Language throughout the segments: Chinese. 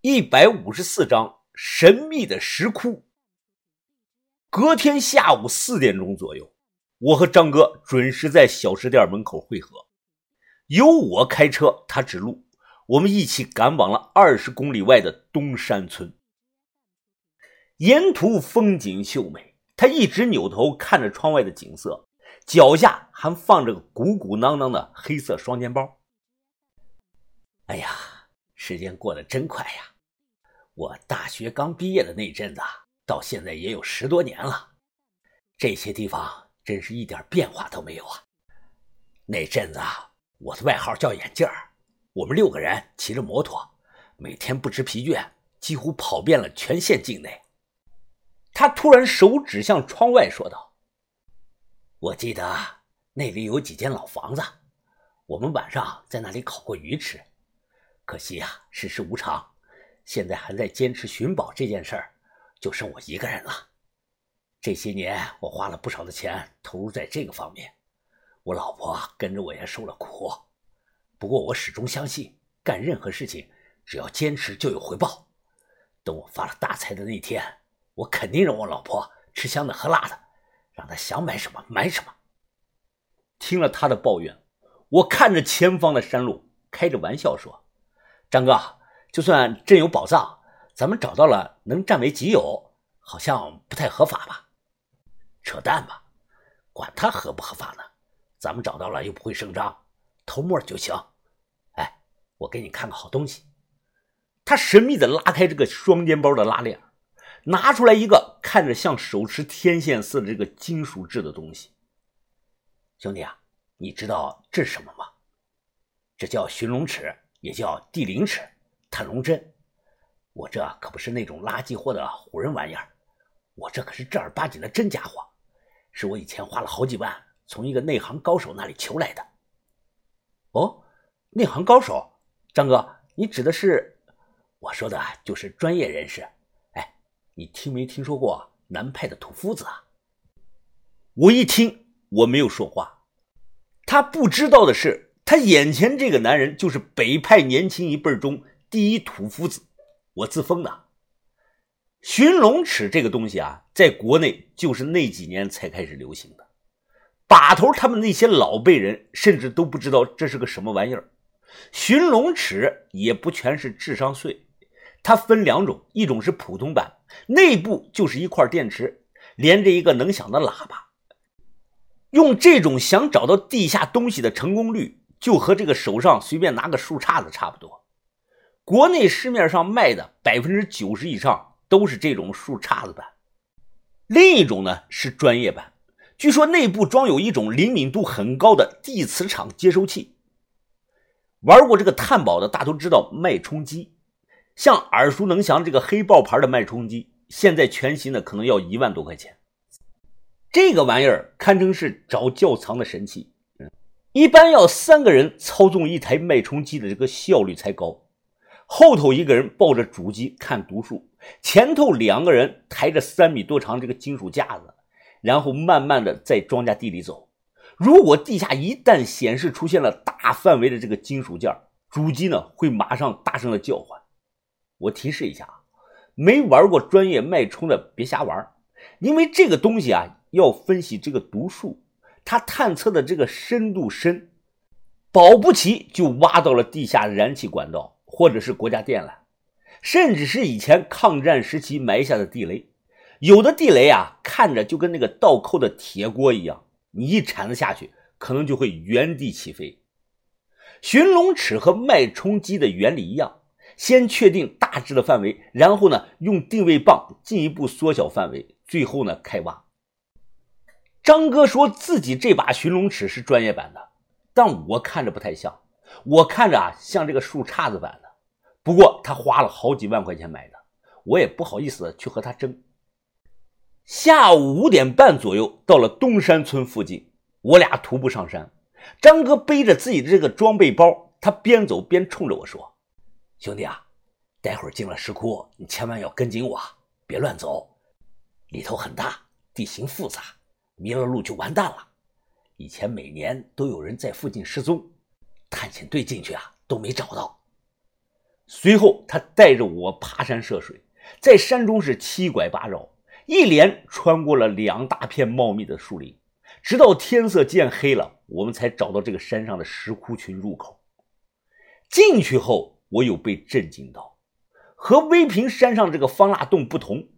一百五十四章神秘的石窟。隔天下午四点钟左右，我和张哥准时在小吃店门口汇合。由我开车，他指路，我们一起赶往了二十公里外的东山村。沿途风景秀美，他一直扭头看着窗外的景色，脚下还放着个鼓鼓囊囊的黑色双肩包。哎呀！时间过得真快呀！我大学刚毕业的那阵子，到现在也有十多年了。这些地方真是一点变化都没有啊！那阵子我的外号叫眼镜儿，我们六个人骑着摩托，每天不知疲倦，几乎跑遍了全县境内。他突然手指向窗外，说道：“我记得那里有几间老房子，我们晚上在那里烤过鱼吃。”可惜呀，世事无常，现在还在坚持寻宝这件事儿，就剩我一个人了。这些年我花了不少的钱投入在这个方面，我老婆跟着我也受了苦。不过我始终相信，干任何事情只要坚持就有回报。等我发了大财的那天，我肯定让我老婆吃香的喝辣的，让她想买什么买什么。听了他的抱怨，我看着前方的山路，开着玩笑说。张哥，就算真有宝藏，咱们找到了能占为己有，好像不太合法吧？扯淡吧，管他合不合法呢？咱们找到了又不会声张，偷摸就行。哎，我给你看个好东西。他神秘的拉开这个双肩包的拉链，拿出来一个看着像手持天线似的这个金属制的东西。兄弟啊，你知道这是什么吗？这叫寻龙尺。也叫地灵尺、探龙针，我这可不是那种垃圾货的唬人玩意儿，我这可是正儿八经的真家伙，是我以前花了好几万从一个内行高手那里求来的。哦，内行高手，张哥，你指的是？我说的就是专业人士。哎，你听没听说过南派的土夫子啊？我一听，我没有说话。他不知道的是。他眼前这个男人就是北派年轻一辈中第一土夫子，我自封的。寻龙尺这个东西啊，在国内就是那几年才开始流行的。把头他们那些老辈人甚至都不知道这是个什么玩意儿。寻龙尺也不全是智商税，它分两种，一种是普通版，内部就是一块电池，连着一个能响的喇叭。用这种想找到地下东西的成功率。就和这个手上随便拿个树杈子差不多，国内市面上卖的百分之九十以上都是这种树杈子版。另一种呢是专业版，据说内部装有一种灵敏度很高的地磁场接收器。玩过这个探宝的大都知道脉冲机，像耳熟能详这个黑豹牌的脉冲机，现在全新的可能要一万多块钱。这个玩意儿堪称是找窖藏的神器。一般要三个人操纵一台脉冲机的这个效率才高，后头一个人抱着主机看读数，前头两个人抬着三米多长这个金属架子，然后慢慢的在庄稼地里走。如果地下一旦显示出现了大范围的这个金属件，主机呢会马上大声的叫唤。我提示一下啊，没玩过专业脉冲的别瞎玩，因为这个东西啊要分析这个读数。他探测的这个深度深，保不齐就挖到了地下燃气管道，或者是国家电缆，甚至是以前抗战时期埋下的地雷。有的地雷啊，看着就跟那个倒扣的铁锅一样，你一铲子下去，可能就会原地起飞。寻龙尺和脉冲机的原理一样，先确定大致的范围，然后呢，用定位棒进一步缩小范围，最后呢，开挖。张哥说自己这把寻龙尺是专业版的，但我看着不太像，我看着啊像这个树杈子版的。不过他花了好几万块钱买的，我也不好意思去和他争。下午五点半左右到了东山村附近，我俩徒步上山。张哥背着自己的这个装备包，他边走边冲着我说：“兄弟啊，待会儿进了石窟，你千万要跟紧我，别乱走，里头很大，地形复杂。”迷了路就完蛋了。以前每年都有人在附近失踪，探险队进去啊都没找到。随后，他带着我爬山涉水，在山中是七拐八绕，一连穿过了两大片茂密的树林，直到天色渐黑了，我们才找到这个山上的石窟群入口。进去后，我有被震惊到。和威平山上这个方腊洞不同，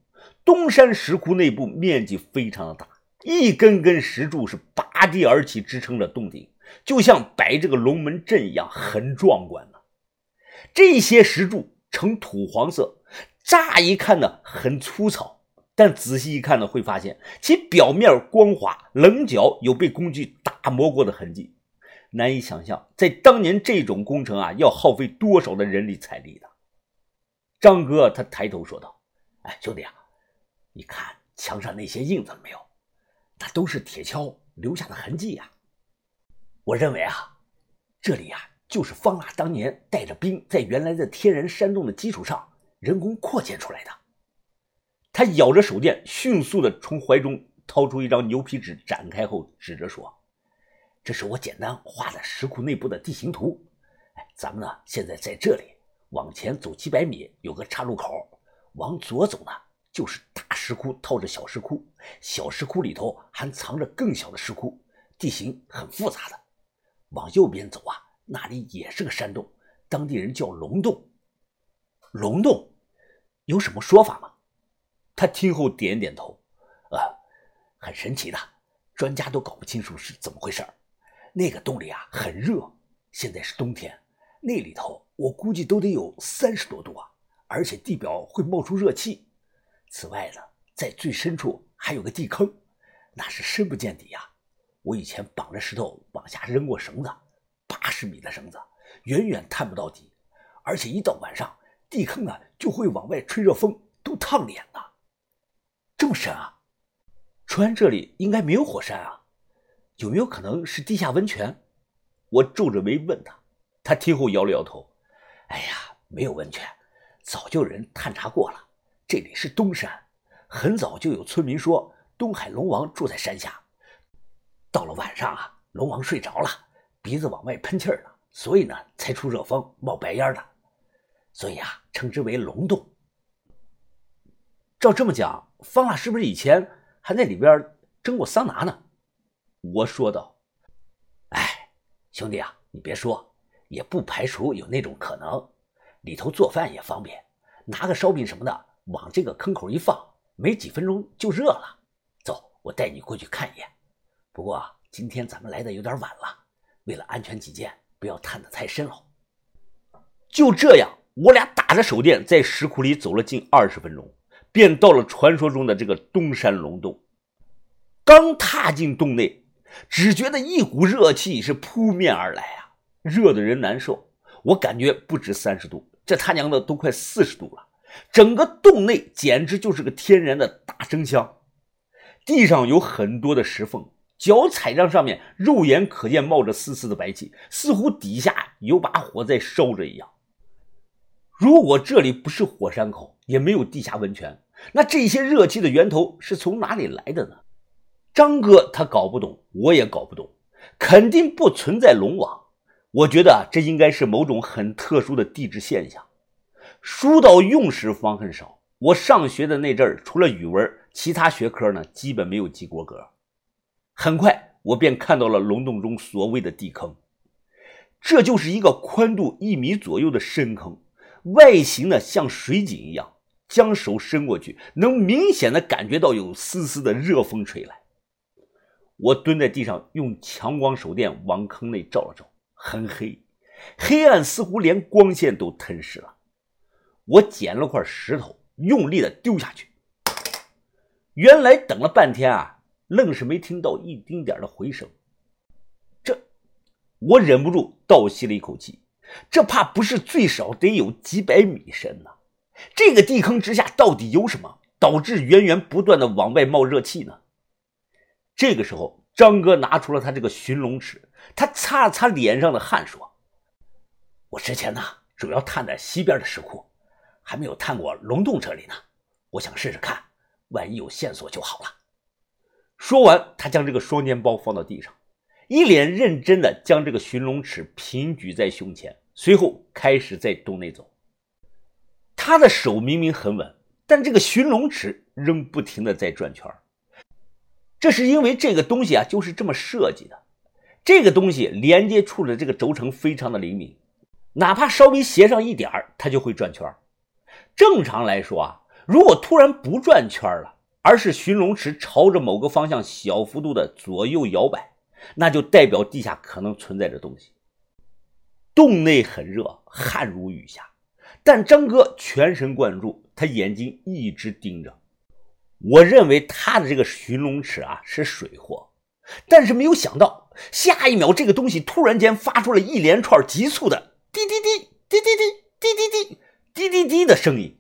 东山石窟内部面积非常的大，一根根石柱是拔地而起，支撑着洞顶，就像摆这个龙门阵一样，很壮观呢。这些石柱呈土黄色，乍一看呢很粗糙，但仔细一看呢，会发现其表面光滑，棱角有被工具打磨过的痕迹。难以想象，在当年这种工程啊，要耗费多少的人力财力的。张哥，他抬头说道：“哎，兄弟啊，你看墙上那些印子没有？那都是铁锹留下的痕迹呀。我认为啊，这里呀就是方腊当年带着兵在原来的天然山洞的基础上人工扩建出来的。”他咬着手电，迅速的从怀中掏出一张牛皮纸，展开后指着说：“这是我简单画的石窟内部的地形图。哎，咱们呢现在在这里。”往前走几百米，有个岔路口，往左走呢，就是大石窟套着小石窟，小石窟里头还藏着更小的石窟，地形很复杂的。往右边走啊，那里也是个山洞，当地人叫龙洞。龙洞有什么说法吗？他听后点点头，呃，很神奇的，专家都搞不清楚是怎么回事那个洞里啊很热，现在是冬天，那里头。我估计都得有三十多度啊，而且地表会冒出热气。此外呢，在最深处还有个地坑，那是深不见底呀。我以前绑着石头往下扔过绳子，八十米的绳子，远远探不到底，而且一到晚上，地坑呢就会往外吹热风，都烫脸呢。这么深啊？川这里应该没有火山啊？有没有可能是地下温泉？我皱着眉问他，他听后摇了摇头。哎呀，没有温泉，早就有人探查过了。这里是东山，很早就有村民说东海龙王住在山下。到了晚上啊，龙王睡着了，鼻子往外喷气儿了，所以呢才出热风、冒白烟的。所以啊，称之为龙洞。照这么讲，方腊是不是以前还在里边蒸过桑拿呢？我说道。哎，兄弟啊，你别说。也不排除有那种可能，里头做饭也方便，拿个烧饼什么的往这个坑口一放，没几分钟就热了。走，我带你过去看一眼。不过今天咱们来的有点晚了，为了安全起见，不要探得太深哦。就这样，我俩打着手电在石窟里走了近二十分钟，便到了传说中的这个东山龙洞。刚踏进洞内，只觉得一股热气是扑面而来啊！热的人难受，我感觉不止三十度，这他娘的都快四十度了。整个洞内简直就是个天然的大蒸箱，地上有很多的石缝，脚踩在上面，肉眼可见冒着丝丝的白气，似乎底下有把火在烧着一样。如果这里不是火山口，也没有地下温泉，那这些热气的源头是从哪里来的呢？张哥他搞不懂，我也搞不懂，肯定不存在龙王。我觉得这应该是某种很特殊的地质现象。书到用时方恨少。我上学的那阵儿，除了语文，其他学科呢基本没有及过格。很快，我便看到了龙洞中所谓的地坑，这就是一个宽度一米左右的深坑，外形呢像水井一样。将手伸过去，能明显的感觉到有丝丝的热风吹来。我蹲在地上，用强光手电往坑内照了照。很黑，黑暗似乎连光线都吞噬了。我捡了块石头，用力的丢下去。原来等了半天啊，愣是没听到一丁点的回声。这，我忍不住倒吸了一口气。这怕不是最少得有几百米深呢？这个地坑之下到底有什么，导致源源不断的往外冒热气呢？这个时候，张哥拿出了他这个寻龙尺。他擦了擦脸上的汗，说：“我之前呢，主要探的西边的石窟，还没有探过龙洞这里呢。我想试试看，万一有线索就好了。”说完，他将这个双肩包放到地上，一脸认真的将这个寻龙尺平举在胸前，随后开始在洞内走。他的手明明很稳，但这个寻龙尺仍不停的在转圈这是因为这个东西啊就是这么设计的。这个东西连接处的这个轴承非常的灵敏，哪怕稍微斜上一点它就会转圈正常来说啊，如果突然不转圈了，而是寻龙池朝着某个方向小幅度的左右摇摆，那就代表地下可能存在着东西。洞内很热，汗如雨下，但张哥全神贯注，他眼睛一直盯着。我认为他的这个寻龙尺啊是水货，但是没有想到，下一秒这个东西突然间发出了一连串急促的滴滴滴滴滴滴滴滴滴滴滴滴的声音。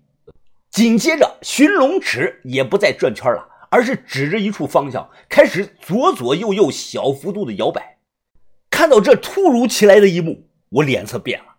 紧接着，寻龙尺也不再转圈了，而是指着一处方向，开始左左右右小幅度的摇摆。看到这突如其来的一幕，我脸色变了。